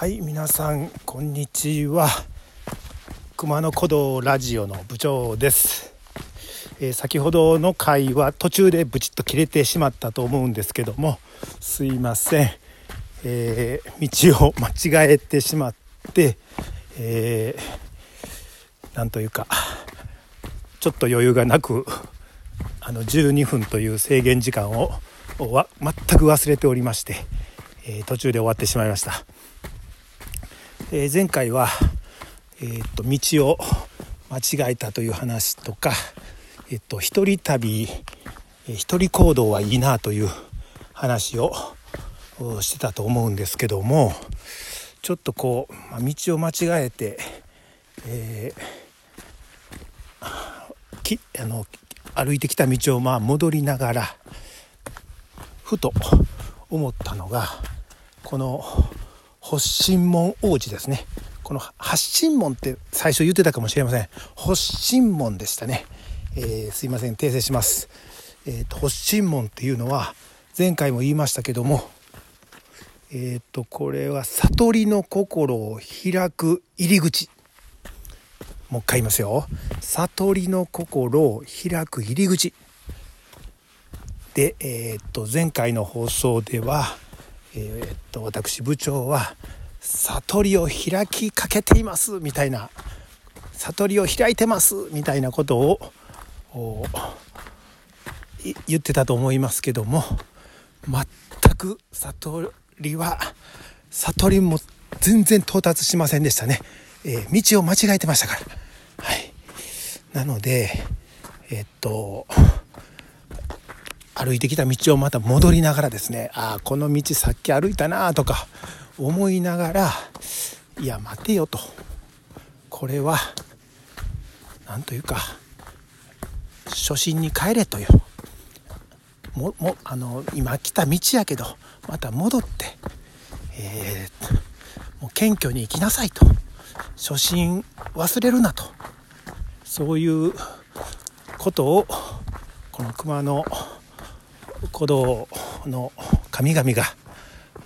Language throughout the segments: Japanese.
はい皆さんこんにちは。熊野古道ラジオの部長です、えー先ほどの回は途中でブチッと切れてしまったと思うんですけどもすいません、えー道を間違えてしまって、えーなんというかちょっと余裕がなくあの12分という制限時間を全く忘れておりまして、えー途中で終わってしまいました。えー前回は、えーっと道を間違えたという話とか、えっと一人旅、えー一人行動はいいなという話をしてたと思うんですけどもちょっとこう、まあ道を間違えて、えーきあの歩いてきた道をまあ戻りながらふと思ったのがこの発信門王子ですね。この発信門って最初言ってたかもしれません。発信門でしたね、えーすいません。訂正します、えーと発信門っていうのは前回も言いましたけどもえっ、とこれは悟りの心を開く入り口。もう一回言いますよ。悟りの心を開く入り口。で、えーっと前回の放送では、えーっと私部長は悟りを開きかけていますみたいな。悟りを開いてますみたいなことを言ってたと思いますけども全く悟りは悟りも全然到達しませんでしたね、えー道を間違えてましたから。はい。なのでえっと歩いてきた道をまた戻りながらですねああこの道さっき歩いたなとか思いながらいや待てよと。これはなんというか初心に帰れという。ももあの今来た道やけどまた戻って、えーもう謙虚に生きなさいと。初心忘れるなと。そういうことをこの熊の古道の神々が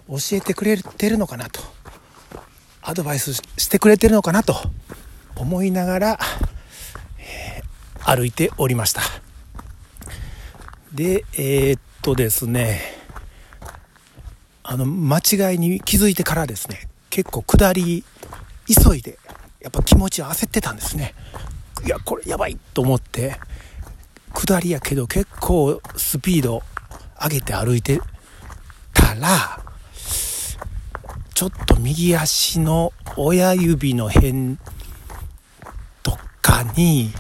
教えてくれてるのかなとアドバイスしてくれてるのかなと思いながら、えー歩いておりました。でえーっとですねあの間違いに気づいてからですね結構下り急いでやっぱ気持ち焦ってたんですね。いやこれやばいと思って下りやけど結構スピード上げて歩いてたらちょっと右足の親指の辺とかに、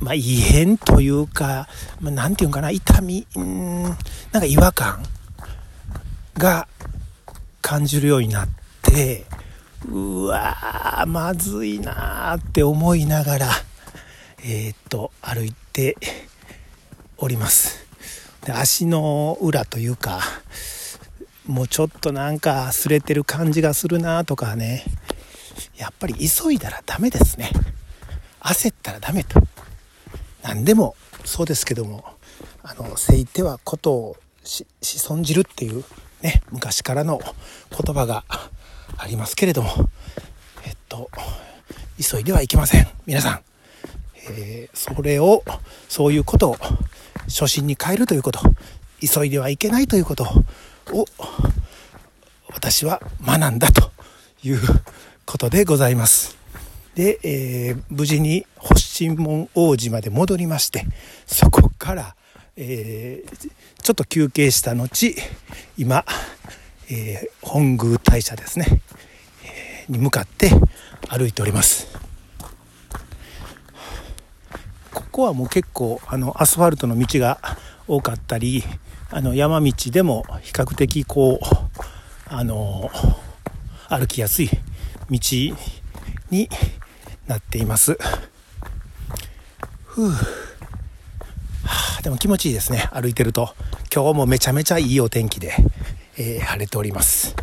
まあ、異変というか、まあ、なんていうんかな痛みうんなんか違和感が感じるようになってうわーまずいなーって思いながらえーっと歩いております。足の裏というかもうちょっとなんか擦れてる感じがするなとかね。やっぱり急いだらダメですね。焦ったらダメと。何でもそうですけどもあのせいてはことをしし損じるっていうね昔からの言葉がありますけれども。えっと急いではいけません。皆さん。えーそれをそういうことを初心に変えるということ急いではいけないということを私は学んだということでございます。で、えー無事に発信門王子まで戻りましてそこから、えーちょっと休憩した後今、えー本宮大社ですね、に向かって歩いております。ここはもう結構あのアスファルトの道が多かったりあの山道でも比較的こうあの歩きやすい道になっています。ふうはあでも気持ちいいですね歩いてると今日もめちゃめちゃいいお天気で、えー晴れております。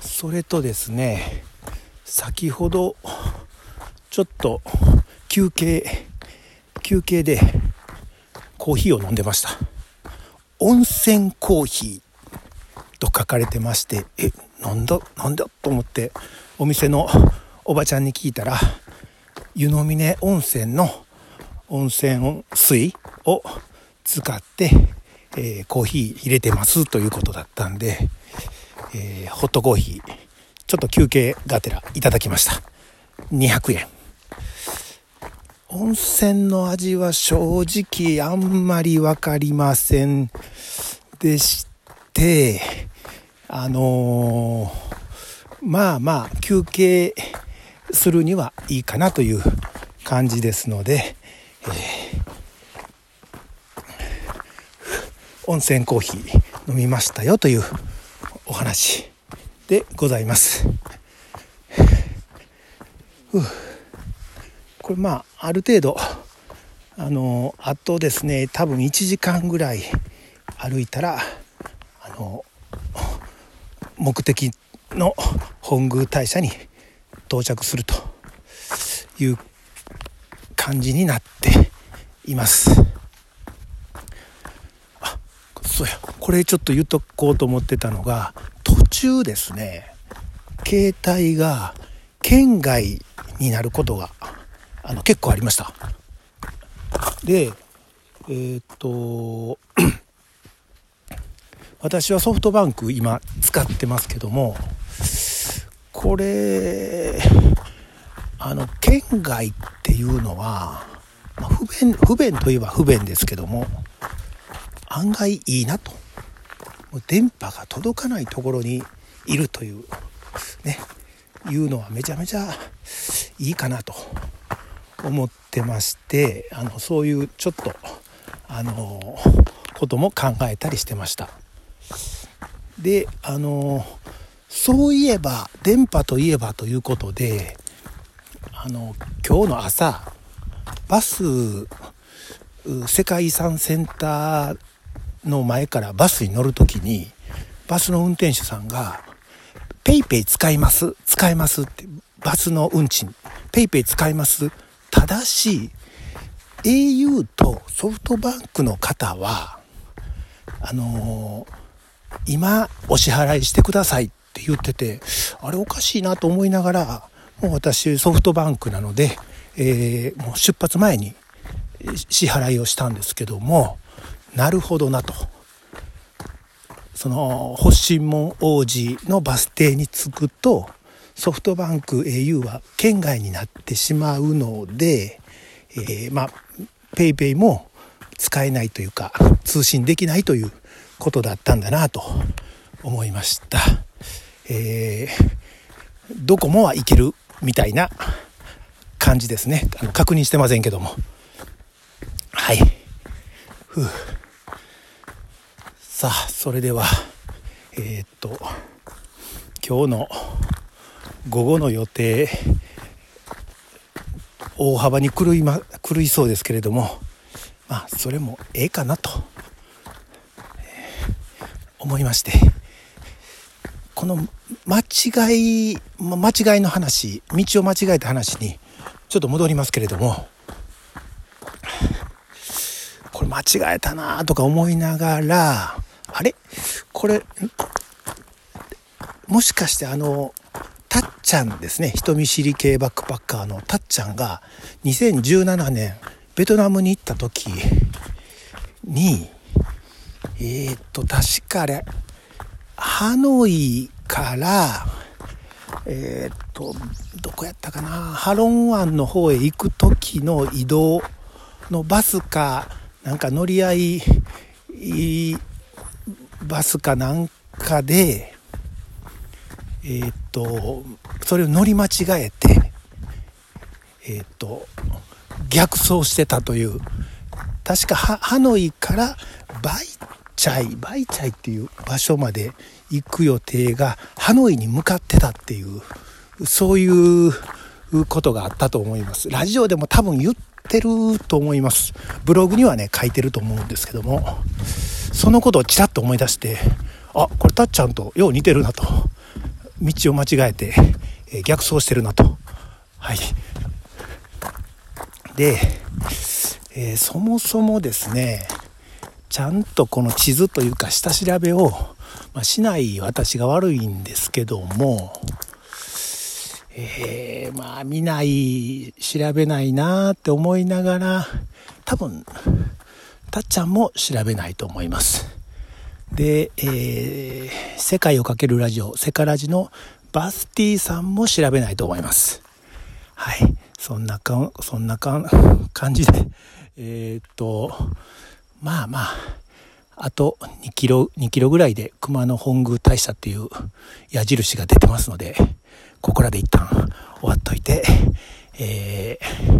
それとですね先ほどちょっと休憩休憩でコーヒーを飲んでました。温泉コーヒーと書かれてましてえなんだなんだと思ってお店のおばちゃんに聞いたら湯の峰温泉の温泉水を使って、えー、コーヒー入れてますということだったんで、えー、ホットコーヒーちょっと休憩がてらいただきました。200円。温泉の味は正直あんまり分かりませんでしてあのー、まあまあ休憩するにはいいかなという感じですので、えー、温泉コーヒー飲みましたよというお話でございます。これまあある程度あのあとですね多分1時間ぐらい歩いたらあの目的の本宮大社に到着するという感じになっています。あそうや。これちょっと言っとこうと思ってたのが途中ですね携帯が県外になることがあの結構ありました。でえー、っと 私はソフトバンク今使ってますけどもこれあの県外っていうのは、まあ、不便不便といえば不便ですけども案外いいなと。電波が届かないところにいるというねいうのはめちゃめちゃいいかなと。思ってましてあのそういうちょっとあのことも考えたりしてました。であのそういえば電波といえばということであの今日の朝バス世界遺産センターの前からバスに乗る時にバスの運転手さんが「PayPay 使います使います」ってバスの運賃 PayPay 使いますただし au とソフトバンクの方はあのー今お支払いしてくださいって言ってて、あれおかしいなと思いながら、もう私ソフトバンクなので、えー、もう出発前に支払いをしたんですけども、なるほどなと。その、発信門王子のバス停に着くと、ソフトバンク au は県外になってしまうので、えー、まあ、PayPay も使えないというか、通信できないということだったんだなと思いました。えー、ドコモはいけるみたいな感じですね。あの確認してませんけども。はい。ふうさあ、それでは、えー、っと、今日の午後の予定、大幅に狂いま、狂いそうですけれども、まあ、それもええかなと。思いましてこの間違い間違いの話道を間違えた話にちょっと戻りますけれどもこれ間違えたなとか思いながらあれ？これもしかしてあのちゃんですね。人見知り系バックパッカーのたっちゃんが2017年ベトナムに行った時にえー、っと、確かあれ、ハノイから、えー、っと、どこやったかな、ハロン湾の方へ行く時の移動のバスか、なんか乗り合い、バスかなんかで、えー、っと、それを乗り間違えて、えっと、逆走してたという、確かハノイからバイチャイ、バイチャイっていう場所まで行く予定がハノイに向かってたっていう、そういうことがあったと思います。ラジオでも多分言ってると思います。ブログにはね、書いてると思うんですけども、そのことをちらっと思い出して、あ、これたっちゃんとよう似てるなと。道を間違えて、え逆走してるなと。はい。で、えー、そもそもですね、ちゃんとこの地図というか下調べを、まあ、しない私が悪いんですけども、えー、まあ見ない、調べないなーって思いながら、多分、たっちゃんも調べないと思います。で、えー、世界をかけるラジオ、セカラジのバスティさんも調べないと思います。はい。そんなかんそんなか感じで、えー、っと、まあまあ、あと2キロ、2キロぐらいで熊野本宮大社っていう矢印が出てますので、ここらで一旦終わっといて、えー、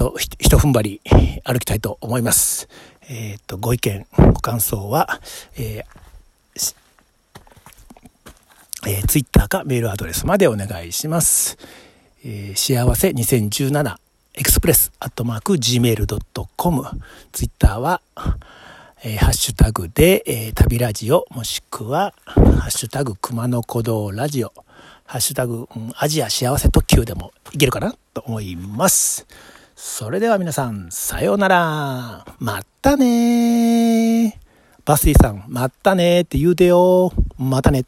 あと一踏ん張り歩きたいと思います。えっ、と、ご意見、ご感想は、えーえー、ツイッターかメールアドレスまでお願いします。えー、幸せ2017エクスプレスアットマーク gmail.com ツイッターは、えー、ハッシュタグで、えー、旅ラジオもしくはハッシュタグ熊野古道ラジオハッシュタグ、うん、アジア幸せ特急でもいけるかなと思います。それでは皆さん、さようなら。またねバスティさん、またねって言うてよ。またね。